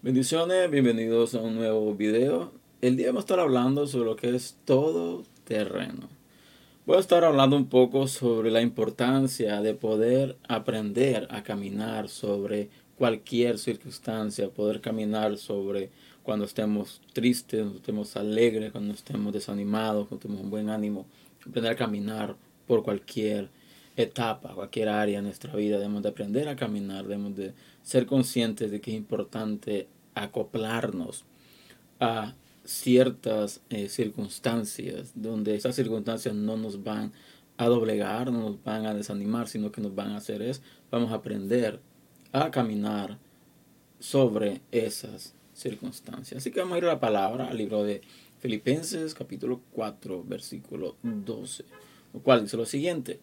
Bendiciones, bienvenidos a un nuevo video. El día vamos a estar hablando sobre lo que es todo terreno. Voy a estar hablando un poco sobre la importancia de poder aprender a caminar sobre cualquier circunstancia, poder caminar sobre cuando estemos tristes, cuando estemos alegres, cuando estemos desanimados, cuando tenemos un buen ánimo, aprender a caminar por cualquier etapa, cualquier área de nuestra vida, debemos de aprender a caminar, debemos de ser conscientes de que es importante acoplarnos a ciertas eh, circunstancias, donde esas circunstancias no nos van a doblegar, no nos van a desanimar, sino que nos van a hacer es, vamos a aprender a caminar sobre esas circunstancias. Así que vamos a ir a la palabra, al libro de Filipenses capítulo 4, versículo 12, lo cual dice lo siguiente.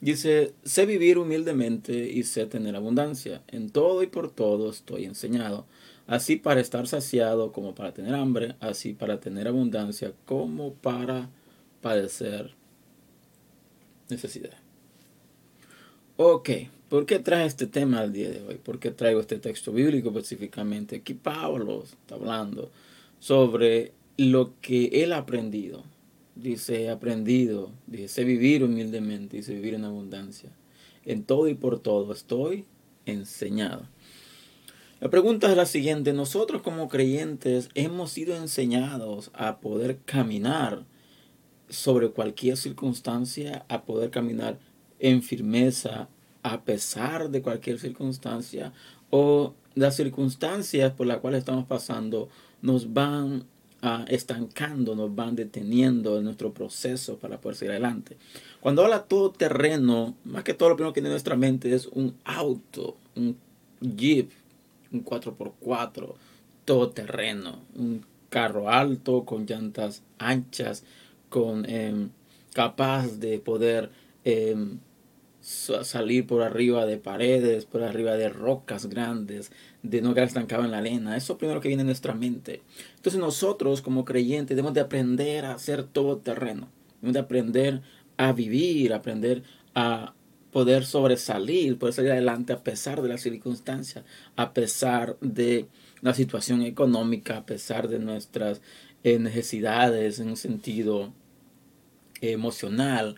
Dice, sé vivir humildemente y sé tener abundancia. En todo y por todo estoy enseñado. Así para estar saciado como para tener hambre, así para tener abundancia como para padecer necesidad. Ok, ¿por qué trae este tema al día de hoy? ¿Por qué traigo este texto bíblico específicamente? Aquí Pablo está hablando sobre lo que él ha aprendido dice, aprendido, dice, sé vivir humildemente, dice, vivir en abundancia. En todo y por todo estoy enseñado. La pregunta es la siguiente, nosotros como creyentes hemos sido enseñados a poder caminar sobre cualquier circunstancia, a poder caminar en firmeza a pesar de cualquier circunstancia o las circunstancias por las cuales estamos pasando nos van estancando, nos van deteniendo en nuestro proceso para poder seguir adelante. Cuando habla todo terreno, más que todo lo primero que tiene en nuestra mente es un auto, un Jeep, un 4x4, todo terreno, un carro alto con llantas anchas, con em, capaz de poder em, salir por arriba de paredes, por arriba de rocas grandes, de no quedar estancado en la arena. Eso es primero que viene en nuestra mente. Entonces nosotros como creyentes debemos de aprender a ser todo terreno. Debemos de aprender a vivir, aprender a poder sobresalir, poder salir adelante a pesar de las circunstancias, a pesar de la situación económica, a pesar de nuestras eh, necesidades en un sentido emocional.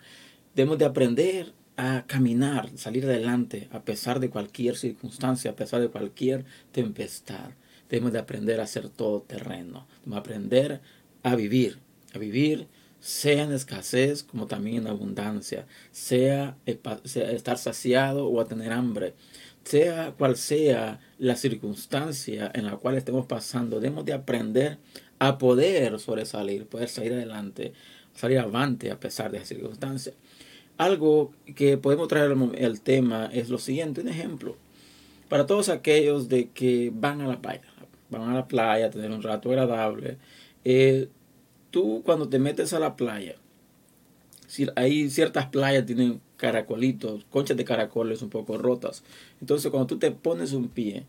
Debemos de aprender a caminar, salir adelante a pesar de cualquier circunstancia, a pesar de cualquier tempestad. Debemos de aprender a ser todo terreno, debemos aprender a vivir, a vivir sea en escasez como también en abundancia, sea, estar saciado o a tener hambre, sea cual sea la circunstancia en la cual estemos pasando, debemos de aprender a poder sobresalir, poder salir adelante, salir avante a pesar de las circunstancias. Algo que podemos traer al tema es lo siguiente, un ejemplo. Para todos aquellos de que van a la playa, van a la playa a tener un rato agradable, eh, tú cuando te metes a la playa, si hay ciertas playas tienen caracolitos, conchas de caracoles un poco rotas. Entonces cuando tú te pones un pie,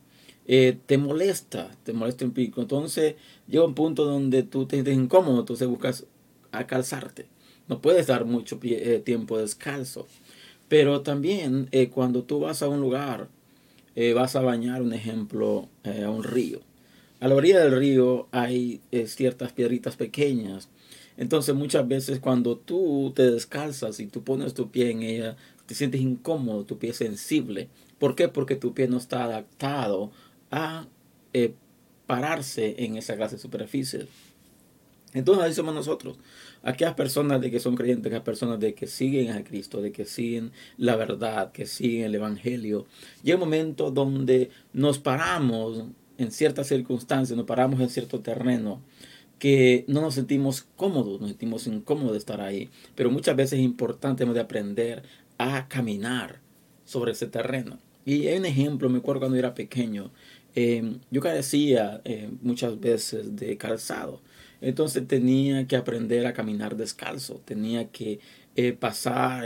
eh, te molesta, te molesta un pico. Entonces llega un punto donde tú te sientes incómodo, entonces buscas a calzarte. No puedes dar mucho eh, tiempo descalzo. Pero también eh, cuando tú vas a un lugar, eh, vas a bañar, un ejemplo, a un río. A la orilla del río hay ciertas piedritas pequeñas. Entonces muchas veces cuando tú te descalzas y tú pones tu pie en ella, te sientes incómodo, tu pie es sensible. ¿Por qué? Porque tu pie no está adaptado a pararse en esa clase de superficie. Entonces ahí somos nosotros. Aquellas personas de que son creyentes, aquellas personas de que siguen a Cristo, de que siguen la verdad, que siguen el Evangelio. Llega un momento donde nos paramos en ciertas circunstancias, nos paramos en cierto terreno que no nos sentimos cómodos, nos sentimos incómodos de estar ahí. Pero muchas veces es importante de aprender a caminar sobre ese terreno. Y hay un ejemplo, me acuerdo cuando era pequeño, eh, yo carecía eh, muchas veces de calzado. Entonces tenía que aprender a caminar descalzo, tenía que eh, pasar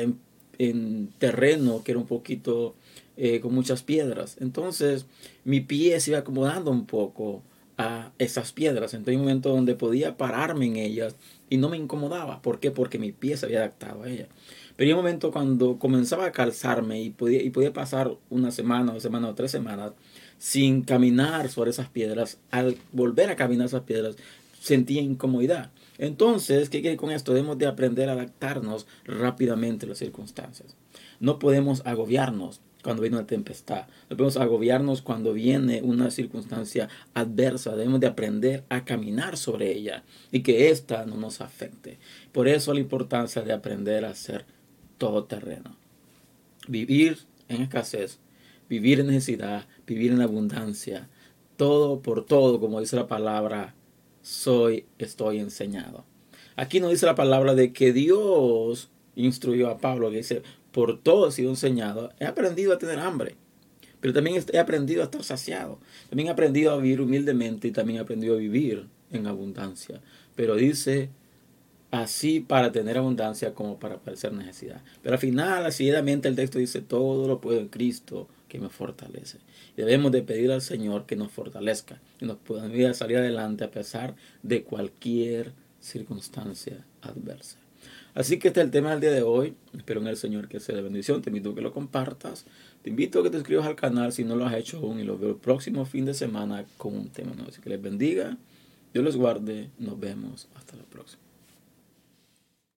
en, terreno que era un poquito eh, con muchas piedras. Entonces mi pie se iba acomodando un poco a esas piedras. Entonces hay un momento donde podía pararme en ellas y no me incomodaba. ¿Por qué? Porque mi pie se había adaptado a ellas. Pero un momento cuando comenzaba a calzarme y podía, y podía pasar una semana, dos semanas o tres semanas sin caminar sobre esas piedras, al volver a caminar esas piedras, sentía incomodidad. Entonces, ¿qué quiere con esto? Debemos de aprender a adaptarnos rápidamente a las circunstancias. No podemos agobiarnos cuando viene una tempestad. No podemos agobiarnos cuando viene una circunstancia adversa. Debemos de aprender a caminar sobre ella y que ésta no nos afecte. Por eso la importancia de aprender a ser todoterreno. Vivir en escasez, vivir en necesidad, vivir en abundancia. Todo por todo, como dice la palabra, soy, estoy enseñado. Aquí no dice la palabra de que Dios instruyó a Pablo, que dice, por todo he sido enseñado, he aprendido a tener hambre, pero también he aprendido a estar saciado, también he aprendido a vivir humildemente y también he aprendido a vivir en abundancia. Pero dice, así para tener abundancia como para padecer necesidad. Pero al final, seguidamente el texto dice, todo lo puedo en Cristo que me fortalece. Debemos de pedir al Señor que nos fortalezca y nos pueda salir adelante a pesar de cualquier circunstancia adversa. Así que este es el tema del día de hoy. Espero en el Señor que sea de bendición. Te invito a que lo compartas. Te invito a que te suscribas al canal si no lo has hecho aún y lo veo el próximo fin de semana con un tema nuevo. Así que les bendiga. Dios les guarde. Nos vemos. Hasta la próxima.